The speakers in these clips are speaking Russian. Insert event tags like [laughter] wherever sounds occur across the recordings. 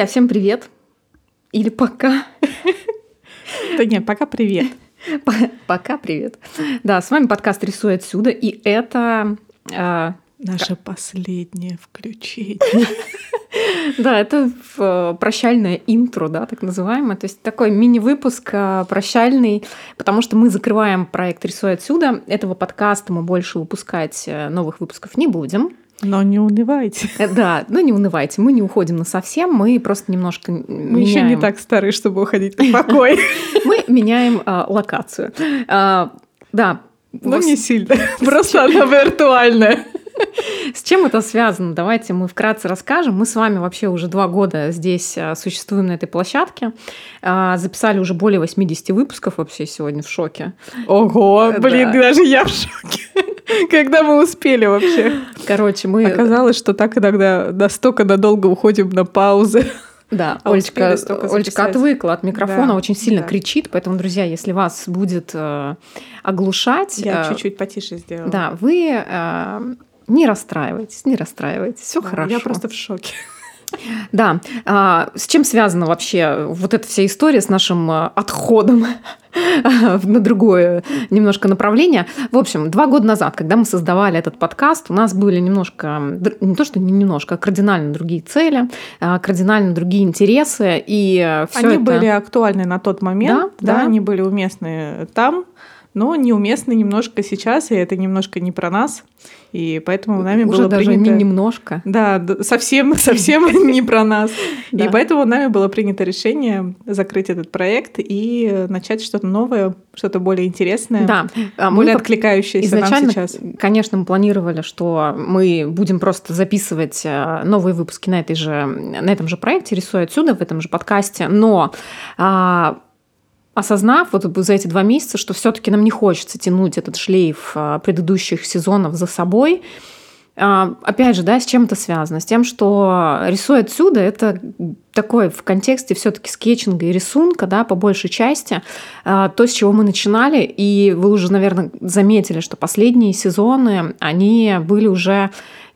Друзья, всем привет! Или пока. Да нет, пока привет. Пока привет. Да, с вами подкаст «Рисуй отсюда», и это... Э, Наше последнее включение. [laughs] Да, это прощальное интро, да, так называемое. То есть такой мини-выпуск а, прощальный, потому что мы закрываем проект «Рисуй отсюда». Этого подкаста мы больше выпускать э, новых выпусков не будем. Но не унывайте. Э, да, но не унывайте. Мы не уходим на совсем, мы просто немножко мы меняем... еще не так стары, чтобы уходить на покой. [laughs] Мы меняем а, локацию. А, да. Ну, не сильно. [laughs] Просто она виртуальная. [laughs] С чем это связано? Давайте мы вкратце расскажем. Мы с вами вообще уже два года здесь а, существуем на этой площадке. Записали уже более 80 выпусков вообще сегодня в шоке. Ого, блин, даже я в шоке. Когда мы успели вообще? Короче, мы... Оказалось, что так иногда настолько надолго уходим на паузы. Да, а Олечка, Олечка отвыкла от микрофона, да, очень сильно да. кричит, поэтому, друзья, если вас будет э, оглушать... Я э, чуть-чуть потише сделала. Да, вы э, не расстраивайтесь, не расстраивайтесь, все да, хорошо. Я просто в шоке. Да. А, с чем связана вообще вот эта вся история с нашим э, отходом [laughs] на другое немножко направление? В общем, два года назад, когда мы создавали этот подкаст, у нас были немножко, не то что не немножко, а кардинально другие цели, а, кардинально другие интересы. И э, все Они это... были актуальны на тот момент, да, да, да, они были уместны там, но неуместны немножко сейчас, и это немножко не про нас. И поэтому нами Уже было даже принято... не немножко. Да, совсем, [laughs] совсем [laughs] не про нас. И поэтому нами было принято решение закрыть этот проект и начать что-то новое, что-то более интересное, да. А более откликающееся нам сейчас. Конечно, мы планировали, что мы будем просто записывать э, новые выпуски на, этой же, на этом же проекте, рисуя отсюда, в этом же подкасте, но а, осознав вот за эти два месяца, что все-таки нам не хочется тянуть этот шлейф а, предыдущих сезонов за собой, а, Опять же, да, с чем это связано? С тем, что рисуя отсюда, это такой в контексте все-таки скетчинга и рисунка, да, по большей части, а, то, с чего мы начинали, и вы уже, наверное, заметили, что последние сезоны, они были уже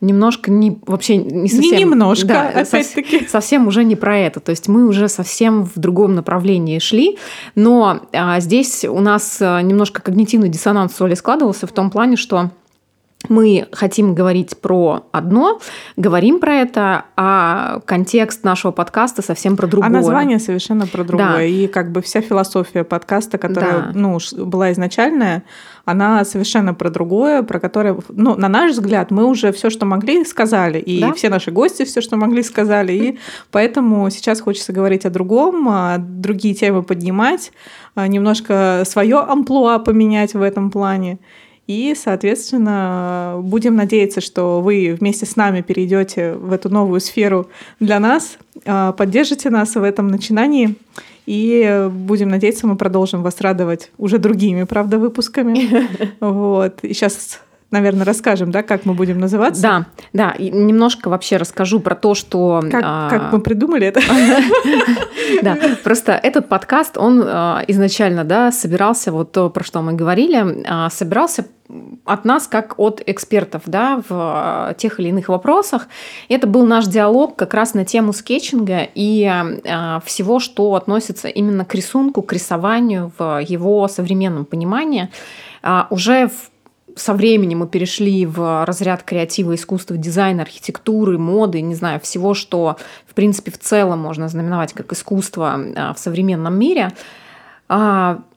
немножко не вообще не совсем. не немножко да, опять-таки. со, совсем уже не про это. То есть мы уже совсем в другом направлении шли. Но а, здесь у нас а, немножко когнитивный диссонанс соли складывался в том плане что мы хотим говорить про одно, говорим про это, а контекст нашего подкаста совсем про другое. А название совершенно про другое. Да. И как бы вся философия подкаста, которая да. ну, была изначальная, она совершенно про другое, про которое, ну, на наш взгляд, мы уже все, что могли, сказали. И да? все наши гости все, что могли, сказали. И поэтому сейчас хочется говорить о другом, другие темы поднимать, а немножко свое амплуа поменять в этом плане. И, соответственно, будем надеяться, что вы вместе с нами перейдете в эту новую сферу для нас, а, поддержите нас в этом начинании. И будем надеяться, мы продолжим вас радовать уже другими, правда, выпусками. [laughs] Вот. И сейчас наверное, расскажем, да, как мы будем называться. Да, да, и немножко вообще расскажу про то, что... Как, а... как мы придумали это. [laughs] Да, просто этот подкаст, он а, изначально, да, собирался, вот то, про что мы говорили, а, собирался от нас как от экспертов да, в а, тех или иных вопросах. Это был наш диалог как раз на тему скетчинга и всего, что относится именно к рисунку, к рисованию в его современном понимании. Уже в со временем мы перешли в разряд креатива, искусства, дизайна, архитектуры, моды, не знаю, всего, что, в принципе, в целом можно знаменовать как искусство а, в современном мире.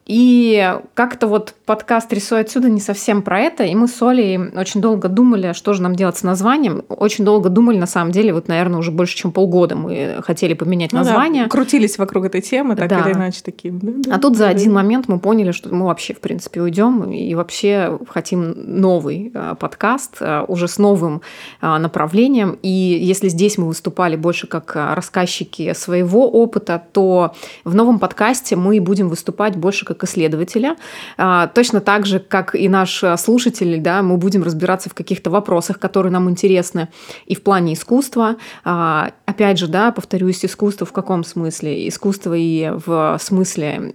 И как-то вот подкаст «Рисуй отсюда» не совсем про это, и мы с Олей очень долго думали, что же нам делать с названием. Очень долго думали, на самом деле, вот, наверное, уже больше, чем полгода мы хотели поменять ну название. Да, крутились вокруг этой темы, так да. или иначе такие. а тут за один момент мы поняли, что мы вообще, в принципе, уйдем и вообще хотим новый а, подкаст, а, уже с новым а, направлением. И если здесь мы выступали больше как рассказчики своего опыта, то в новом подкасте мы будем выступать больше как как исследователя. А, точно так же, как и наш слушатель, да, мы будем разбираться в каких-то вопросах, которые нам интересны и в плане искусства. А, опять же, да, повторюсь, искусство в каком смысле? Искусство и в смысле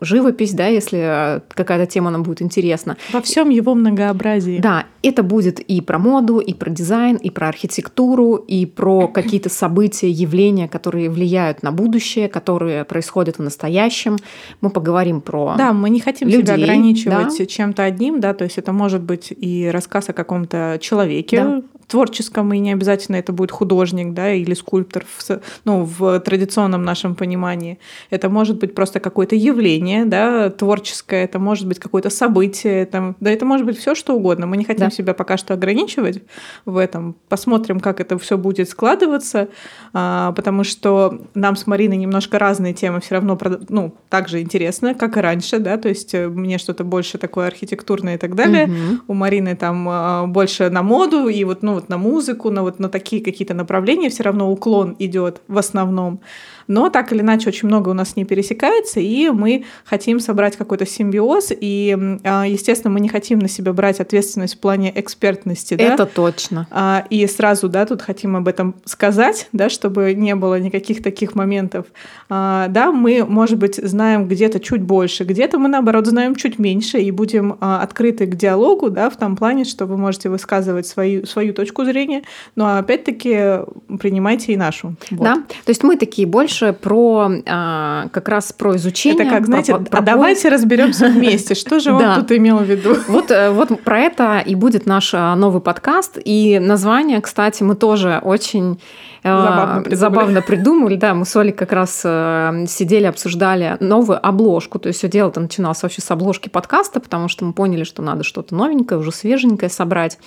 живопись, да, если какая-то тема нам будет интересна. Во всем его многообразии. Да, это будет и про моду, и про дизайн, и про архитектуру, и про какие-то события, явления, которые влияют на будущее, которые происходят в настоящем. Мы поговорим про Да, мы не хотим людей, себя ограничивать да? чем-то одним, да, то есть это может быть и рассказ о каком-то человеке, да творческом, и не обязательно это будет художник, да, или скульптор, в, ну, в традиционном нашем понимании. Это может быть просто какое-то явление, да, творческое, это может быть какое-то событие, это, да, это может быть все что угодно. Мы не хотим да. себя пока что ограничивать в этом. Посмотрим, как это все будет складываться, а, потому что нам с Мариной немножко разные темы все равно, ну, также интересны, как и раньше, да, то есть э, мне что-то больше такое архитектурное и так далее. Угу. У Марины там а, больше на моду и вот, ну, вот на музыку, на вот на такие какие-то направления все равно уклон идет в основном но так или иначе очень много у нас не пересекается, и мы хотим собрать какой-то симбиоз, и, а, естественно, мы не хотим на себя брать ответственность в плане экспертности. Это да? точно. А, и сразу, да, тут хотим об этом сказать, да, чтобы не было никаких таких моментов. А, да, мы, может быть, знаем где-то чуть больше, где-то мы, наоборот, знаем чуть меньше, и будем открыты к диалогу, да, в том плане, что вы можете высказывать свою, свою точку зрения, но опять-таки принимайте и нашу. Вот. Да, то есть мы такие больше больше про а, как раз про изучение. Это как, знаете, про, про а давайте разберемся вместе, что же [laughs] он тут имел в виду. [laughs] Вот, э, вот про это и будет наш а, новый подкаст. И название, кстати, мы тоже очень а, Забавно придумали. Забавно придумали. Да, мы с Олей как раз э, сидели, обсуждали новую обложку. То есть все дело-то начиналось вообще с обложки подкаста, потому что мы поняли, что надо что-то новенькое, уже свеженькое собрать.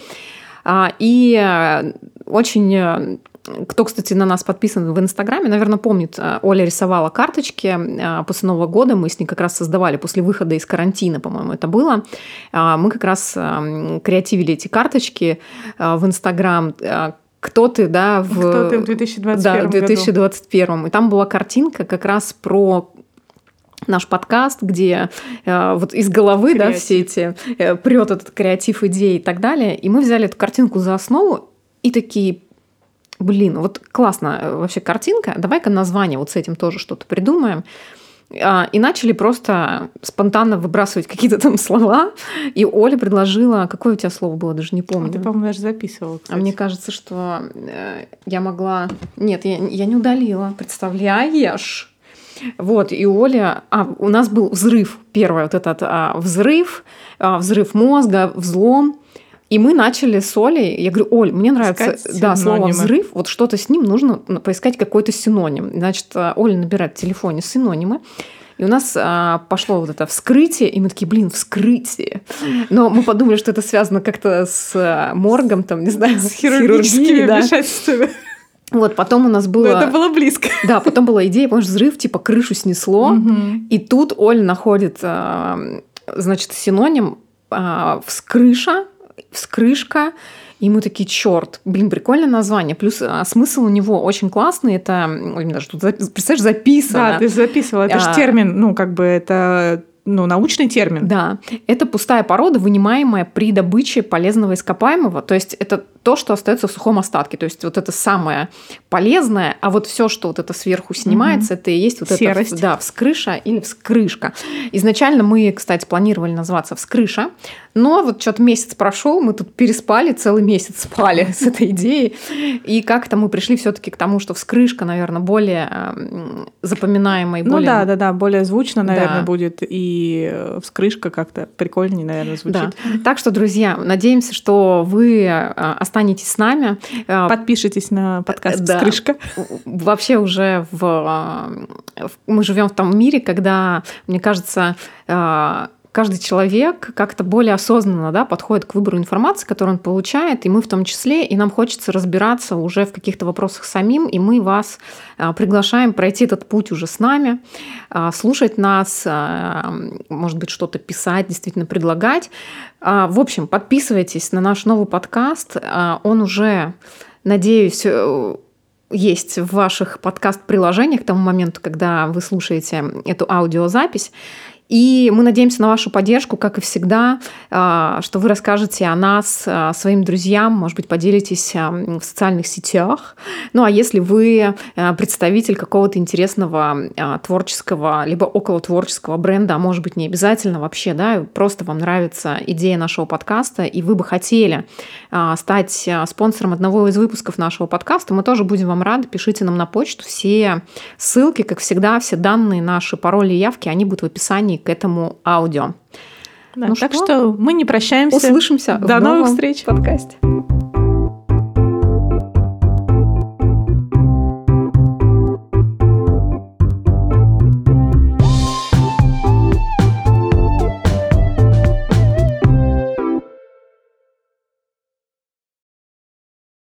И э, очень кто, кстати, на нас подписан в Инстаграме, наверное, помнит, э, Оля рисовала карточки э, после Нового года. Мы с ней как раз создавали после выхода из карантина, по-моему, это было. А, мы как раз эм, креативили эти карточки э, в Инстаграм кто ты, да, в, кто ты в 2021 да, в 2021. Году. И там была картинка как раз про наш подкаст, где э, вот из головы, креатив. да, все эти э, прет этот креатив идей и так далее. И мы взяли эту картинку за основу и такие блин, вот классно э, вообще картинка, давай-ка название вот с этим тоже что-то придумаем. А, и начали просто спонтанно выбрасывать какие-то там слова. И Оля предложила... Какое у тебя слово было? Даже не помню. А ты, по-моему, даже записывала, кстати. А мне кажется, что э, я могла... Нет, я, я не удалила. Представляешь? Вот, и Оля... А, у нас был взрыв. Первый вот этот а, взрыв. А, взрыв мозга, взлом. И мы начали с Олей, я говорю, Оль, мне нравится да, слово «взрыв», вот что-то с ним нужно поискать какой-то синоним. Значит, э, Оля набирает в телефоне синонимы, и у нас а, пошло вот это вскрытие, и мы такие, блин, вскрытие. Но мы подумали, что это связано как-то с а, моргом, там, не знаю, с хирургическими да. вмешательствами. Вот, потом у нас было... Но это было близко. Да, потом была идея, помнишь, взрыв, типа крышу снесло. Угу. И тут Оля находит, а, значит, синоним вскрыша, вскрышка, и мы такие, черт, блин, прикольное название. Плюс а, смысл у него очень классный. Это, ой, даже тут, представляешь, записано. Да, ты записывала. Это а, же термин, ну, как бы это ну, научный термин. Да. Это пустая порода, вынимаемая при добыче полезного ископаемого. То есть это то, что остается в сухом остатке. То есть вот это самое полезное, а вот все, что вот это сверху снимается, угу. это и есть вот Серость. это да, вскрыша или вскрышка. Изначально мы, кстати, планировали назваться вскрыша, но вот что-то месяц прошел, мы тут переспали, целый месяц спали с этой идеей. И как-то мы пришли все-таки к тому, что вскрышка, наверное, более запоминаемая. Ну более... да, да, да, более звучно, наверное, да. будет. И э, вскрышка как-то прикольнее, наверное, звучит. Да. Так что, друзья, надеемся, что вы останетесь останетесь с нами. Э, Подпишитесь на подкаст да. «Вскрышка». Вообще уже в... Э, мы живем в том мире, когда, мне кажется, э, каждый человек как-то более осознанно да, подходит к выбору информации, которую он получает, и мы в том числе, и нам хочется разбираться уже в каких-то вопросах самим, и мы вас а, приглашаем пройти этот путь уже с нами, а, слушать нас, а, может быть, что-то писать, действительно предлагать. В общем, подписывайтесь на наш новый подкаст, он уже, надеюсь, э, есть в ваших подкаст-приложениях к тому моменту, когда вы слушаете эту аудиозапись. И мы надеемся на вашу поддержку, как и всегда, а, что вы расскажете о нас а, своим друзьям, может быть, поделитесь а, в социальных сетях. Ну а если вы представитель какого-то интересного творческого, либо около творческого бренда, а может быть, не обязательно вообще, да, просто вам нравится идея нашего подкаста, и вы бы хотели стать спонсором одного из выпусков нашего подкаста, мы тоже будем вам рады. Пишите нам на почту. Все ссылки, как всегда, все данные, наши пароли и явки, они будут в описании к этому аудио. Да, ну так что? что мы не прощаемся. Услышимся. До новых встреч в подкасте.